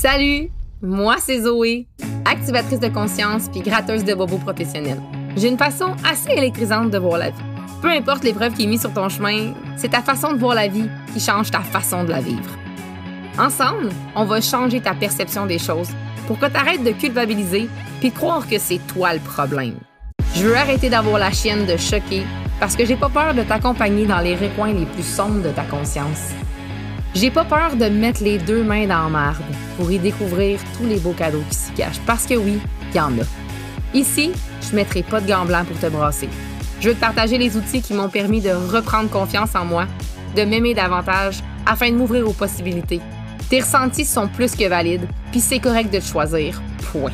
Salut, moi c'est Zoé, activatrice de conscience puis gratteuse de bobos professionnels. J'ai une façon assez électrisante de voir la vie. Peu importe l'épreuve qui est mise sur ton chemin, c'est ta façon de voir la vie qui change ta façon de la vivre. Ensemble, on va changer ta perception des choses pour que tu arrêtes de culpabiliser puis de croire que c'est toi le problème. Je veux arrêter d'avoir la chienne de choquer parce que j'ai pas peur de t'accompagner dans les recoins les plus sombres de ta conscience. J'ai pas peur de mettre les deux mains dans la marde pour y découvrir tous les beaux cadeaux qui s'y cachent parce que oui, il y en a. Ici, je mettrai pas de gants blancs pour te brasser. Je veux te partager les outils qui m'ont permis de reprendre confiance en moi, de m'aimer davantage afin de m'ouvrir aux possibilités. Tes ressentis sont plus que valides, puis c'est correct de te choisir. Point.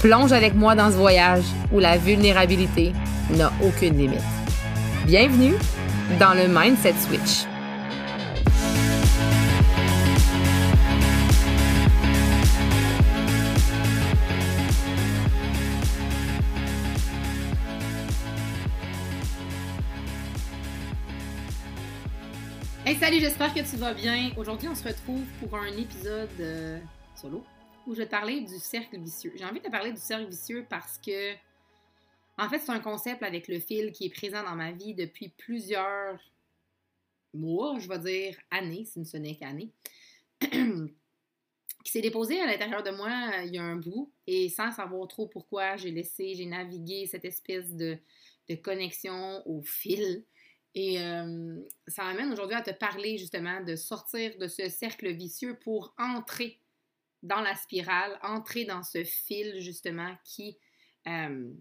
Plonge avec moi dans ce voyage où la vulnérabilité n'a aucune limite. Bienvenue dans le Mindset Switch. Hey salut, j'espère que tu vas bien. Aujourd'hui, on se retrouve pour un épisode euh, solo où je vais te parler du cercle vicieux. J'ai envie de te parler du cercle vicieux parce que, en fait, c'est un concept avec le fil qui est présent dans ma vie depuis plusieurs mois, je vais dire années, si ce n'est qu'années, qui s'est déposé à l'intérieur de moi euh, il y a un bout et sans savoir trop pourquoi, j'ai laissé, j'ai navigué cette espèce de, de connexion au fil et euh, ça m'amène aujourd'hui à te parler justement de sortir de ce cercle vicieux pour entrer dans la spirale, entrer dans ce fil justement qui euh,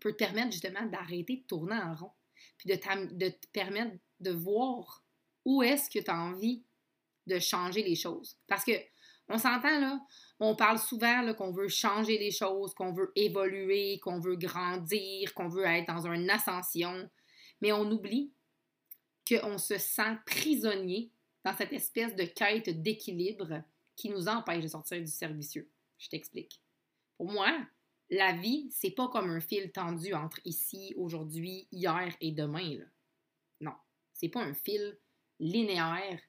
peut te permettre justement d'arrêter de tourner en rond, puis de, te permettre de voir où est-ce que tu as envie de changer les choses. Parce que on s'entend là, on parle souvent qu'on veut changer les choses, qu'on veut évoluer, qu'on veut grandir, qu'on veut être dans une ascension mais on oublie qu'on se sent prisonnier dans cette espèce de quête d'équilibre qui nous empêche de sortir du servicieux. Je t'explique. Pour moi, la vie, c'est pas comme un fil tendu entre ici, aujourd'hui, hier et demain. Là. Non, c'est pas un fil linéaire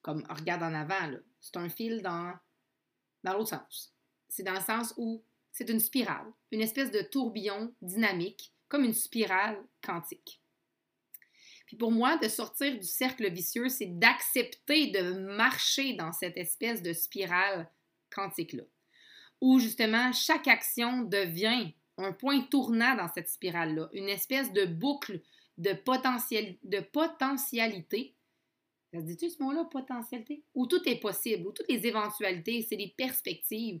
comme regarde en avant. C'est un fil dans, dans l'autre sens. C'est dans le sens où c'est une spirale, une espèce de tourbillon dynamique, comme une spirale quantique. Pour moi, de sortir du cercle vicieux, c'est d'accepter de marcher dans cette espèce de spirale quantique-là, où justement chaque action devient un point tournant dans cette spirale-là, une espèce de boucle de, potentiel, de potentialité. Ça se dit-tu ce mot-là, potentialité? Où tout est possible, où toutes les éventualités, c'est des perspectives,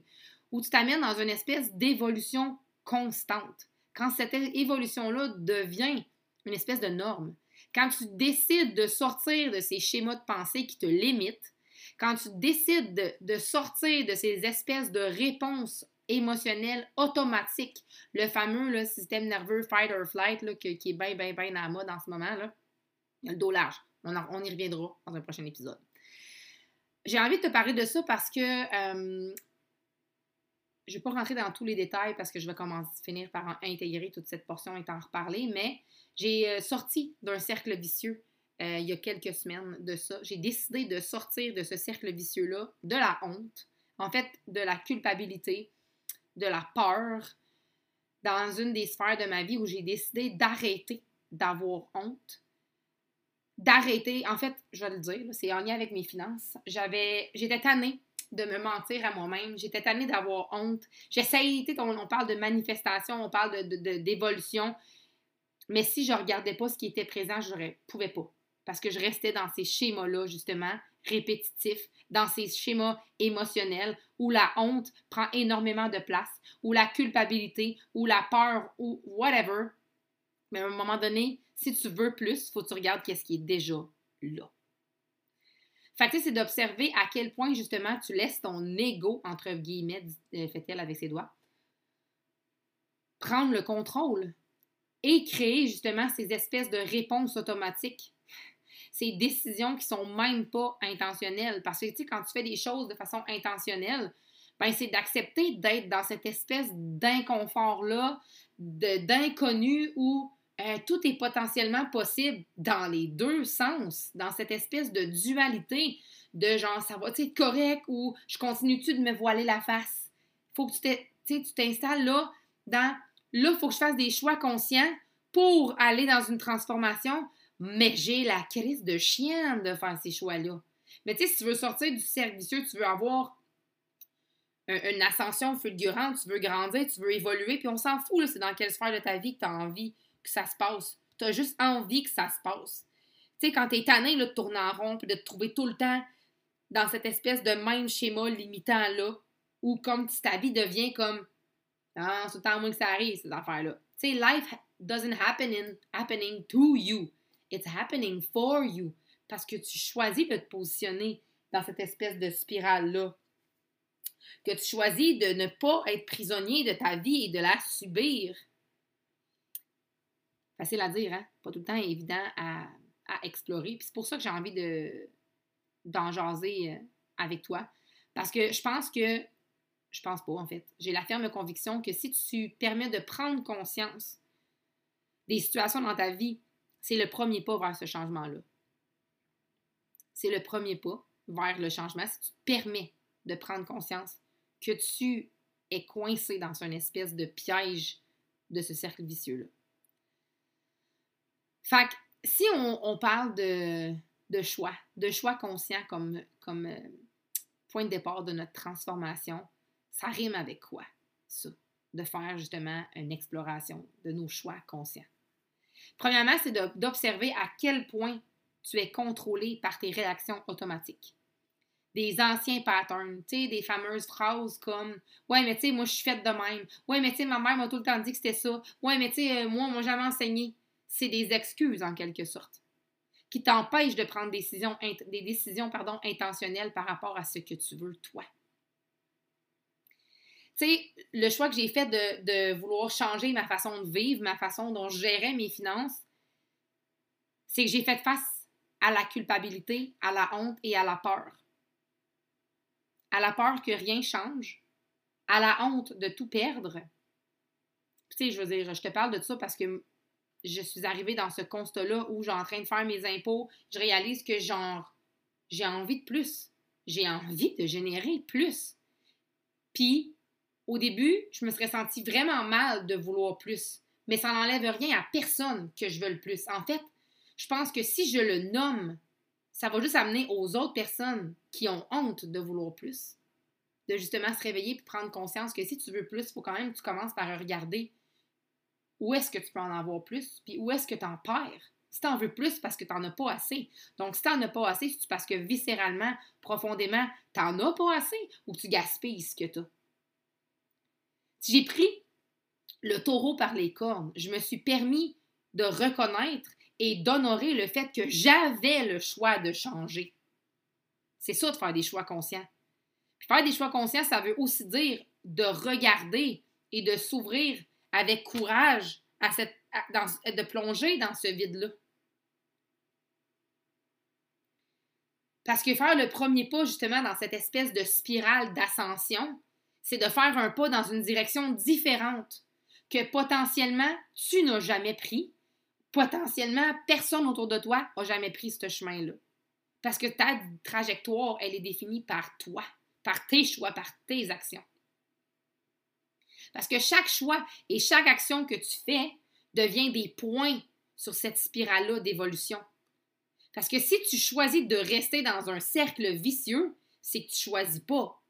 où tu t'amènes dans une espèce d'évolution constante. Quand cette évolution-là devient une espèce de norme, quand tu décides de sortir de ces schémas de pensée qui te limitent, quand tu décides de, sortir de ces espèces de réponses émotionnelles automatiques, le fameux système nerveux fight or flight qui, est bien, bien, bien à la mode en ce moment, là, il y a le dos large. On, y reviendra dans un prochain épisode. J'ai envie de te parler de ça parce que euh, je ne vais pas rentrer dans tous les détails parce que je vais commencer, finir par intégrer toute cette portion et t'en reparler, mais j'ai euh, sorti d'un cercle vicieux euh, il y a quelques semaines de ça. J'ai décidé de sortir de ce cercle vicieux-là, de la honte, en fait, de la culpabilité, de la peur, dans une des sphères de ma vie où j'ai décidé d'arrêter d'avoir honte, d'arrêter, en fait, je vais le dire, c'est en lien avec mes finances. J'avais, j'étais tannée de me mentir à moi-même. J'étais tannée d'avoir honte. J'essayais, on, on parle de manifestation, on parle d'évolution. De, mais si je regardais pas ce qui était présent, je ne pouvais pas. Parce que je restais dans ces schémas-là, justement, répétitifs, dans ces schémas émotionnels où la honte prend énormément de place, où la culpabilité, ou la peur, ou whatever. Mais à un moment donné, si tu veux plus, il faut que tu regardes qu'est-ce qui est déjà là. Fait que c'est d'observer à quel point, justement, tu laisses ton ego, entre guillemets, euh, fait-elle avec ses doigts, prendre le contrôle et créer, justement, ces espèces de réponses automatiques. Ces décisions qui sont même pas intentionnelles. Parce que, tu sais, quand tu fais des choses de façon intentionnelle, ben, c'est d'accepter d'être dans cette espèce d'inconfort-là, d'inconnu où euh, tout est potentiellement possible dans les deux sens, dans cette espèce de dualité de genre, ça va être correct ou je continue-tu de me voiler la face? Faut que tu t'installes là dans, là, il faut que je fasse des choix conscients pour aller dans une transformation, mais j'ai la crise de chien de faire ces choix-là. Mais tu sais, si tu veux sortir du cercle vicieux, tu veux avoir une ascension fulgurante, tu veux grandir, tu veux évoluer, puis on s'en fout, c'est dans quelle sphère de ta vie que tu as envie que ça se passe. Tu as juste envie que ça se passe. Tu sais, quand tu es tanné de tourner en rond, de te trouver tout le temps dans cette espèce de même schéma limitant-là, où comme ta vie devient comme ah, c'est temps moins que ça arrive, ces affaires-là. Tu sais, life doesn't happen in, happening to you. It's happening for you. Parce que tu choisis de te positionner dans cette espèce de spirale-là que tu choisis de ne pas être prisonnier de ta vie et de la subir. Facile à dire, hein? Pas tout le temps évident à, explorer. Puis c'est pour ça que j'ai envie de, d'en jaser euh, avec toi. Parce que je pense que, je pense pas en fait, j'ai la ferme conviction que si tu permets de prendre conscience des situations dans ta vie, c'est le premier pas vers ce changement-là. C'est le premier pas vers le changement si tu permets de prendre conscience que tu es coincé dans une espèce de piège de ce cercle vicieux-là. Fait que si on, parle de, choix, de choix conscients comme, comme euh, point de départ de notre transformation, ça rime avec quoi, ça? De faire justement une exploration de nos choix conscients. Premièrement, c'est d'observer à quel point tu es contrôlé par tes réactions automatiques des anciens patterns, tu sais, des fameuses phrases comme Ouais, mais tu sais, moi, je suis faite de même. Ouais, mais tu sais, ma mère m'a tout le temps dit que c'était ça. Ouais, mais tu sais, euh, moi, on m'a jamais enseigné. C'est des excuses, en quelque sorte, qui t'empêchent de prendre des décisions, intentionnelles par rapport à ce que tu veux, toi. Tu sais, le choix que j'ai fait de, de vouloir changer ma façon de vivre, ma façon dont je gérais mes finances, c'est que j'ai fait face à la culpabilité, à la honte et à la peur à la peur que rien change, à la honte de tout perdre. Tu sais, je veux dire, je te parle de ça parce que je suis arrivée dans ce constat-là où j'ai en train de faire mes impôts, je réalise que genre, j'ai envie de plus. J'ai envie de générer plus. Puis, au début, je me serais sentie vraiment mal de vouloir plus. Mais ça n'enlève rien à personne que je veux le plus. En fait, je pense que si je le nomme ça va juste amener aux autres personnes qui ont honte de vouloir plus, de justement se réveiller et prendre conscience que si tu veux plus, il faut quand même que tu commences par regarder où est-ce que tu peux en avoir plus, puis où est-ce que tu en perds? Si tu en veux plus, parce que tu n'en as pas assez. Donc, si tu n'en as pas assez, c'est parce que viscéralement, profondément, tu n'en as pas assez ou tu gaspilles ce que tu as. J'ai pris le taureau par les cornes. Je me suis permis de reconnaître et d'honorer le fait que j'avais le choix de changer. C'est ça de faire des choix conscients. faire des choix conscients, ça veut aussi dire de regarder et de s'ouvrir avec courage de plonger dans ce vide-là. Parce que faire le premier pas justement dans cette espèce de spirale d'ascension, c'est de faire un pas dans une direction différente que potentiellement tu n'as jamais pris potentiellement, personne autour de toi n'a jamais pris ce chemin-là. Parce que ta trajectoire, elle est définie par toi, par tes choix, par tes actions. Parce que chaque choix et chaque action que tu fais devient des points sur cette spirale-là d'évolution. Parce que si tu choisis de rester dans un cercle vicieux, c'est que tu ne choisis pas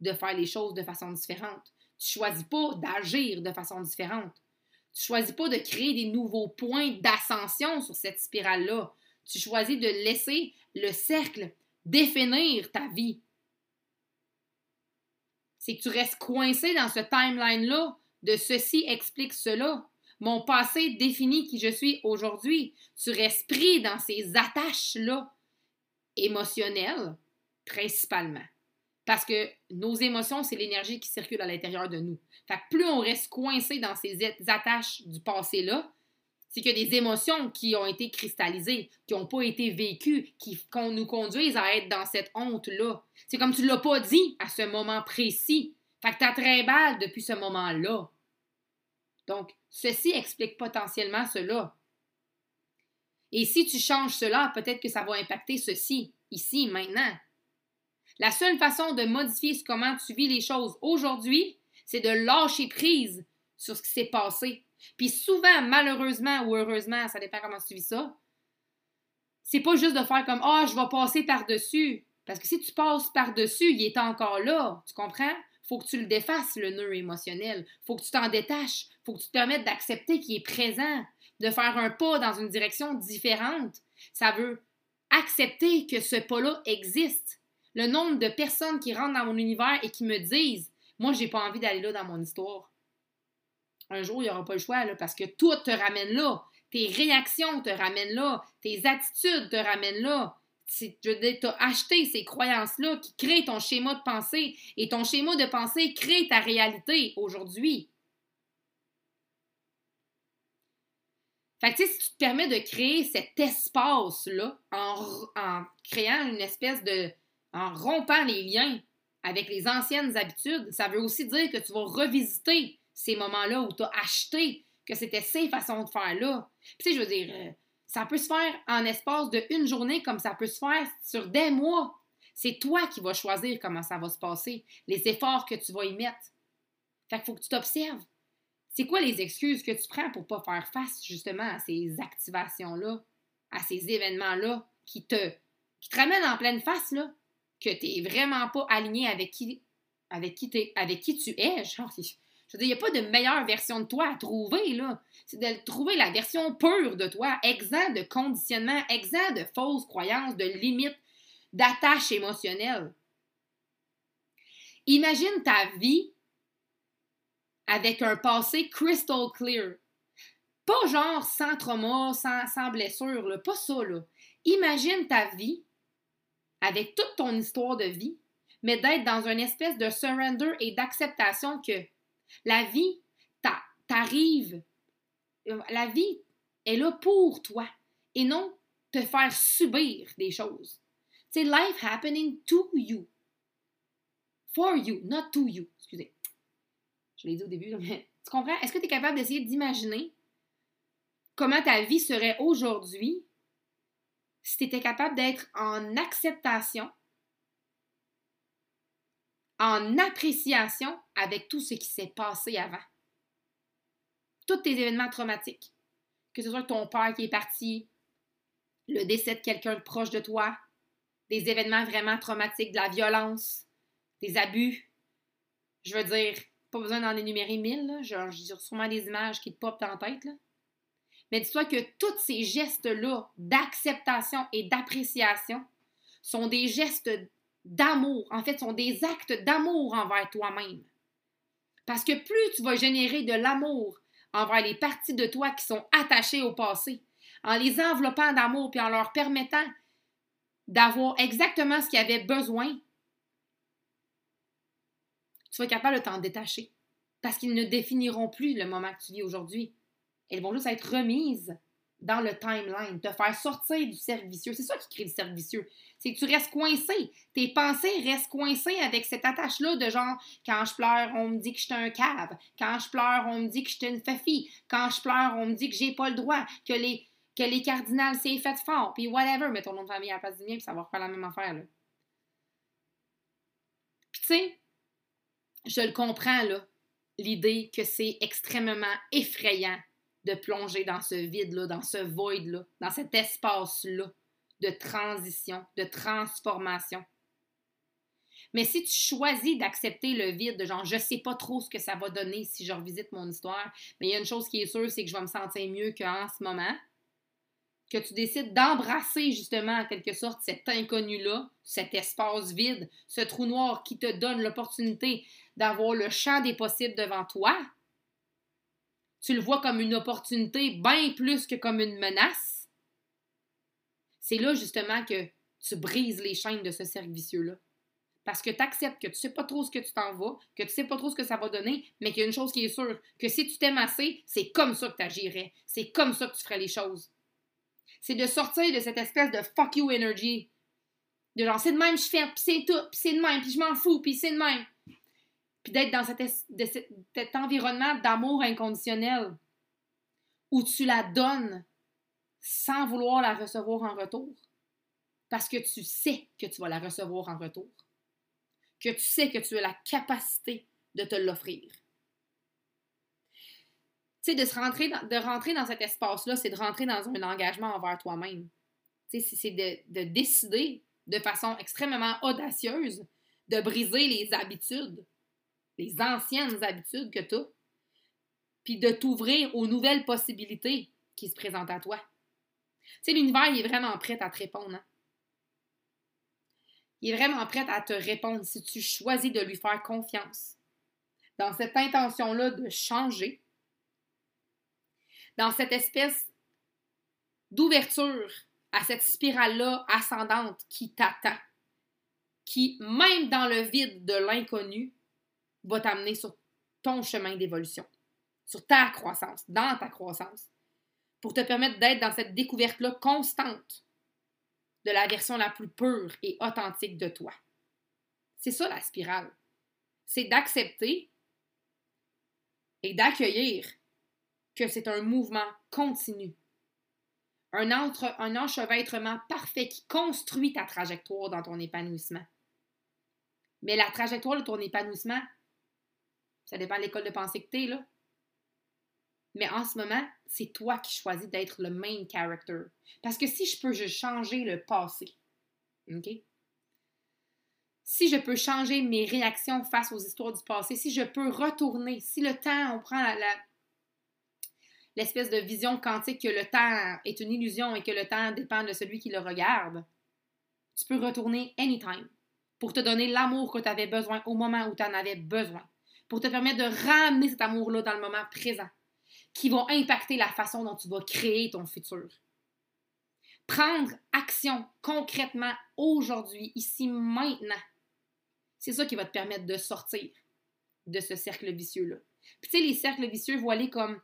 de faire les choses de façon différente. Tu ne choisis pas d'agir de façon différente. Tu choisis pas de créer des nouveaux points d'ascension sur cette spirale-là. Tu choisis de laisser le cercle définir ta vie. C'est que tu restes coincé dans ce timeline-là de ceci explique cela. Mon passé définit qui je suis aujourd'hui. Tu restes pris dans ces attaches-là émotionnelles, principalement. Parce que nos émotions, c'est l'énergie qui circule à l'intérieur de nous. Fait que plus on reste coincé dans ces attaches du passé-là, c'est que des émotions qui ont été cristallisées, qui n'ont pas été vécues, qui nous conduisent à être dans cette honte-là. C'est comme tu ne l'as pas dit à ce moment précis. Fait que tu as très mal depuis ce moment-là. Donc, ceci explique potentiellement cela. Et si tu changes cela, peut-être que ça va impacter ceci, ici, maintenant. La seule façon de modifier comment tu vis les choses aujourd'hui, c'est de lâcher prise sur ce qui s'est passé. Puis souvent, malheureusement ou heureusement, ça dépend comment tu vis ça, c'est pas juste de faire comme Ah, je vais passer par-dessus. Parce que si tu passes par-dessus, il est encore là. Tu comprends? Faut que tu le défasses, le nœud émotionnel. Faut que tu t'en détaches. Faut que tu te permettes d'accepter qu'il est présent, de faire un pas dans une direction différente. Ça veut accepter que ce pas-là existe. Le nombre de personnes qui rentrent dans mon univers et qui me disent Moi, j'ai pas envie d'aller là dans mon histoire. Un jour, il n'y aura pas le choix, parce que tout te ramène là. Tes réactions te ramènent là. Tes attitudes te ramènent là. Tu as acheté ces croyances-là qui créent ton schéma de pensée. Et ton schéma de pensée crée ta réalité aujourd'hui. Fait que, si tu te permets de créer cet espace-là en, créant une espèce de. en rompant les liens avec les anciennes habitudes, ça veut aussi dire que tu vas revisiter ces moments-là où tu as acheté que c'était ces façons de faire là. Puis, je veux dire, euh, ça peut se faire en espace de une journée comme ça peut se faire sur des mois. C'est toi qui vas choisir comment ça va se passer, les efforts que tu vas y mettre. Fait qu'il faut que tu t'observes. C'est quoi les excuses que tu prends pour pas faire face justement à ces activations-là, à ces événements-là qui te, qui te ramènent en pleine face, là, que tu n'es vraiment pas aligné avec qui, avec qui, avec qui tu es? Genre, je veux dire, il n'y a pas de meilleure version de toi à trouver, là. C'est de trouver la version pure de toi, exempt de conditionnement, exempt de fausses croyances, de limites, d'attaches émotionnelles. Imagine ta vie avec un passé crystal clear. Pas genre sans trauma, sans, sans blessure, là. pas ça. Là. Imagine ta vie avec toute ton histoire de vie, mais d'être dans une espèce de surrender et d'acceptation que la vie t'arrive. La vie est là pour toi et non te faire subir des choses. C'est life happening to you. For you, not to you. Excusez. Je l'ai dit au début, mais tu comprends? Est-ce que tu es capable d'essayer d'imaginer comment ta vie serait aujourd'hui si tu étais capable d'être en acceptation, en appréciation avec tout ce qui s'est passé avant? Tous tes événements traumatiques, que ce soit ton père qui est parti, le décès de quelqu'un proche de toi, des événements vraiment traumatiques, de la violence, des abus. Je veux dire, pas besoin d'en énumérer mille. Genre, j'ai sûrement des images qui te popent la tête. Mais dis-toi que tous ces gestes-là d'acceptation et d'appréciation sont des gestes d'amour. En fait, sont des actes d'amour envers toi-même. Parce que plus tu vas générer de l'amour envers les parties de toi qui sont attachées au passé, en les enveloppant d'amour puis en leur permettant d'avoir exactement ce qu'ils avaient besoin, tu vas être capable de t'en détacher. Parce qu'ils ne définiront plus le moment que tu vis aujourd'hui. Elles vont juste être remises dans le timeline, te faire sortir du cercle vicieux. C'est ça qui crée le cercle vicieux. C'est que tu restes coincé. Tes pensées restent coincées avec cette attache-là de genre, quand je pleure, on me dit que je suis un cave. Quand je pleure, on me dit que je suis une fafie. Quand je pleure, on me dit que j'ai pas le droit, que les, que les cardinals, c'est fait fort, puis whatever. Mets ton nom de famille à la place du mien, puis ça va faire la même affaire, là. Tu sais, je le comprends, là, l'idée que c'est extrêmement effrayant de plonger dans ce vide-là, dans ce void-là, dans cet espace-là de transition, de transformation. Mais si tu choisis d'accepter le vide, de genre, je sais pas trop ce que ça va donner si je revisite mon histoire, mais il y a une chose qui est sûre, c'est que je vais me sentir mieux qu'en ce moment, que tu décides d'embrasser justement en quelque sorte cet inconnu-là, cet espace vide, ce trou noir qui te donne l'opportunité d'avoir le champ des possibles devant toi, tu le vois comme une opportunité bien plus que comme une menace, c'est là justement que tu brises les chaînes de ce cercle vicieux-là. Parce que tu acceptes que tu sais pas trop ce que tu t'en vas, que tu sais pas trop ce que ça va donner, mais qu'il y a une chose qui est sûre, que si tu t'aimes assez, c'est comme ça que tu agirais. C'est comme ça que tu ferais les choses c'est de sortir de cette espèce de fuck you energy. De genre, c'est de même, je fais, puis c'est tout, puis c'est de même, puis je m'en fous, puis c'est de même. Puis d'être dans cet, environnement d'amour inconditionnel où tu la donnes sans vouloir la recevoir en retour. Parce que tu sais que tu vas la recevoir en retour. que tu sais que tu as la capacité de te l'offrir. Tu sais, de, se rentrer dans, de rentrer dans cet espace-là, c'est de rentrer dans un engagement envers toi-même. Tu sais, c'est de décider de façon extrêmement audacieuse de briser les habitudes, les anciennes habitudes que tu as, puis de t'ouvrir aux nouvelles possibilités qui se présentent à toi. Tu sais, l'univers, il est vraiment prêt à te répondre. Hein? Il est vraiment prêt à te répondre si tu choisis de lui faire confiance. Dans cette intention-là de changer, dans cette espèce d'ouverture à cette spirale-là ascendante qui t'attend, qui, même dans le vide de l'inconnu, va t'amener sur ton chemin d'évolution, sur ta croissance, dans ta croissance, pour te permettre d'être dans cette découverte-là constante de la version la plus pure et authentique de toi. C'est ça la spirale. C'est d'accepter et d'accueillir que c'est un mouvement continu. Un, entre, un enchevêtrement parfait qui construit ta trajectoire dans ton épanouissement. Mais la trajectoire de ton épanouissement, ça dépend de l'école de pensée que tu es, là. Mais en ce moment, c'est toi qui choisis d'être le main character. Parce que si je peux changer le passé, OK? Si je peux changer mes réactions face aux histoires du passé, si je peux retourner, si le temps, on prend l'espèce de vision quantique que le temps est une illusion et que le temps dépend de celui qui le regarde, tu peux retourner anytime pour te donner l'amour que tu avais besoin au moment où tu en avais besoin, pour te permettre de ramener cet amour-là dans le moment présent qui vont impacter la façon dont tu vas créer ton futur. Prendre action concrètement aujourd'hui, ici, maintenant, c'est ça qui va te permettre de sortir de ce cercle vicieux-là. Puis tu sais, les cercles vicieux voilés comme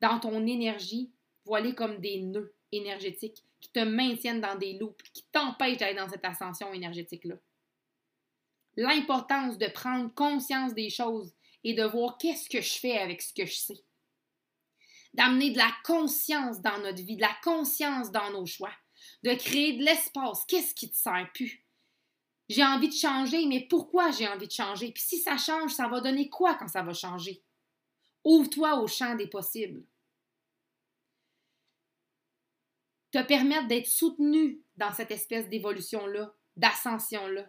dans ton énergie, voilés comme des nœuds énergétiques qui te maintiennent dans des loops, qui t'empêchent d'aller dans cette ascension énergétique-là. L'importance de prendre conscience des choses et de voir qu'est-ce que je fais avec ce que je sais d'amener de la conscience dans notre vie, de la conscience dans nos choix, de créer de l'espace. Qu'est-ce qui te sert plus? J'ai envie de changer, mais pourquoi j'ai envie de changer? Puis si ça change, ça va donner quoi quand ça va changer? Ouvre-toi au champ des possibles. Te permettre d'être soutenu dans cette espèce d'évolution-là, d'ascension-là.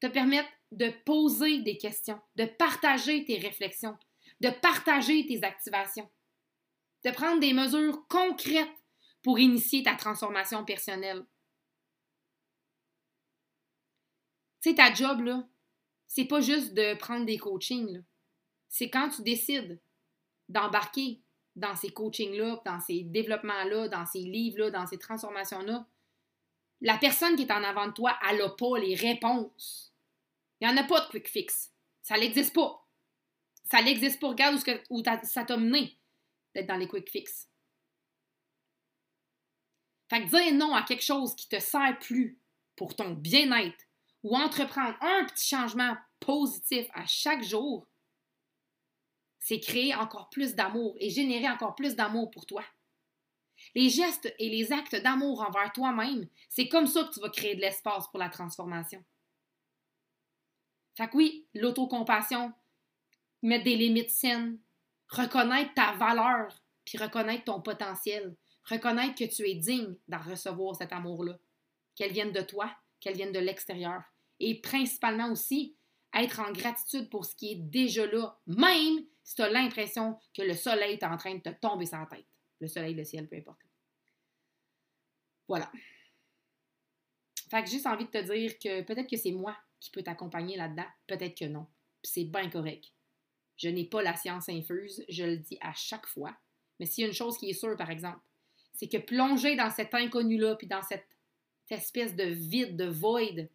Te permettre de poser des questions, de partager tes réflexions, de partager tes activations, de prendre des mesures concrètes pour initier ta transformation personnelle. Tu sais, ta job, là, c'est pas juste de prendre des coachings, c'est quand tu décides d'embarquer dans ces coachings-là, dans ces développements-là, dans ces livres-là, dans ces transformations-là, la personne qui est en avant de toi, elle n'a pas les réponses. Il n'y en a pas de quick fix. Ça n'existe pas. Ça n'existe pas. Regarde où, ça t'a mené d'être dans les quick fix. Fait que dire non à quelque chose qui te sert plus pour ton bien-être ou entreprendre un petit changement positif à chaque jour, c'est créer encore plus d'amour et générer encore plus d'amour pour toi. Les gestes et les actes d'amour envers toi-même, c'est comme ça que tu vas créer de l'espace pour la transformation. Fait que oui, l'autocompassion, mettre des limites saines, reconnaître ta valeur, puis reconnaître ton potentiel, reconnaître que tu es digne d'en recevoir cet amour-là, qu'elle vienne de toi, qu'elle vienne de l'extérieur, et principalement aussi être en gratitude pour ce qui est déjà là, même si tu as l'impression que le soleil est en train de te tomber sur la tête. Le soleil, le ciel, peu importe. Voilà. Fait que juste envie de te dire que peut-être que c'est moi qui peux t'accompagner là-dedans, peut-être que non. c'est bien correct. Je n'ai pas la science infuse, je le dis à chaque fois. Mais s'il y a une chose qui est sûre, par exemple, c'est que plonger dans cet inconnu-là, puis dans cette, espèce de vide, de void,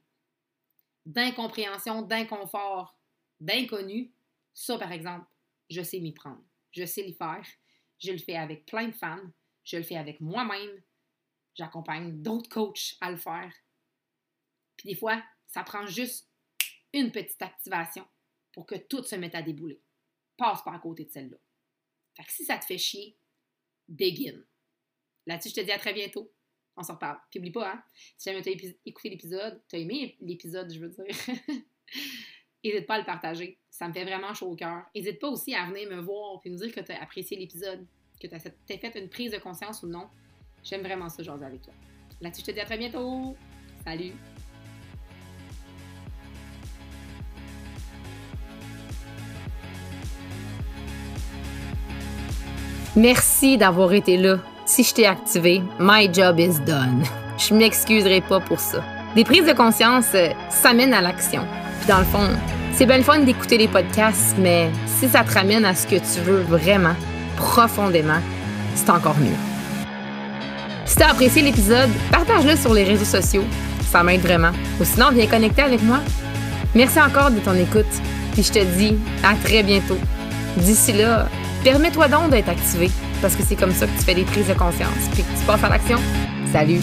d'incompréhension, d'inconfort, d'inconnu, ça, par exemple, je sais m'y prendre. Je sais l'y faire. Je le fais avec plein de femmes. Je le fais avec moi-même. J'accompagne d'autres coachs à le faire. Puis des fois, ça prend juste une petite activation pour que tout se mette à débouler passe pas à côté de celle-là. Fait que si ça te fait chier, begin. Là-dessus, je te dis à très bientôt. On s'en reparle. Puis oublie pas, hein, si jamais tu as écouté l'épisode, tu as aimé l'épisode, je veux dire, n'hésite pas à le partager. Ça me fait vraiment chaud au cœur. N'hésite pas aussi à venir me voir et me dire que tu as apprécié l'épisode, que tu as fait une prise de conscience ou non. J'aime vraiment ça, jaser avec toi. Là-dessus, je te dis à très bientôt. Salut! Merci d'avoir été là. Si je t'ai activé, my job is done. Je m'excuserai pas pour ça. Des prises de conscience, euh, ça mène à l'action. Puis dans le fond, c'est bien le fun d'écouter les podcasts, mais si ça te ramène à ce que tu veux vraiment, profondément, c'est encore mieux. Si tu as apprécié l'épisode, partage-le sur les réseaux sociaux. Ça m'aide vraiment. Ou sinon, viens connecter avec moi. Merci encore de ton écoute. Puis je te dis à très bientôt. D'ici là, Permets-toi donc d'être activé, parce que c'est comme ça que tu fais des prises de conscience, puis que tu passes à l'action. Salut!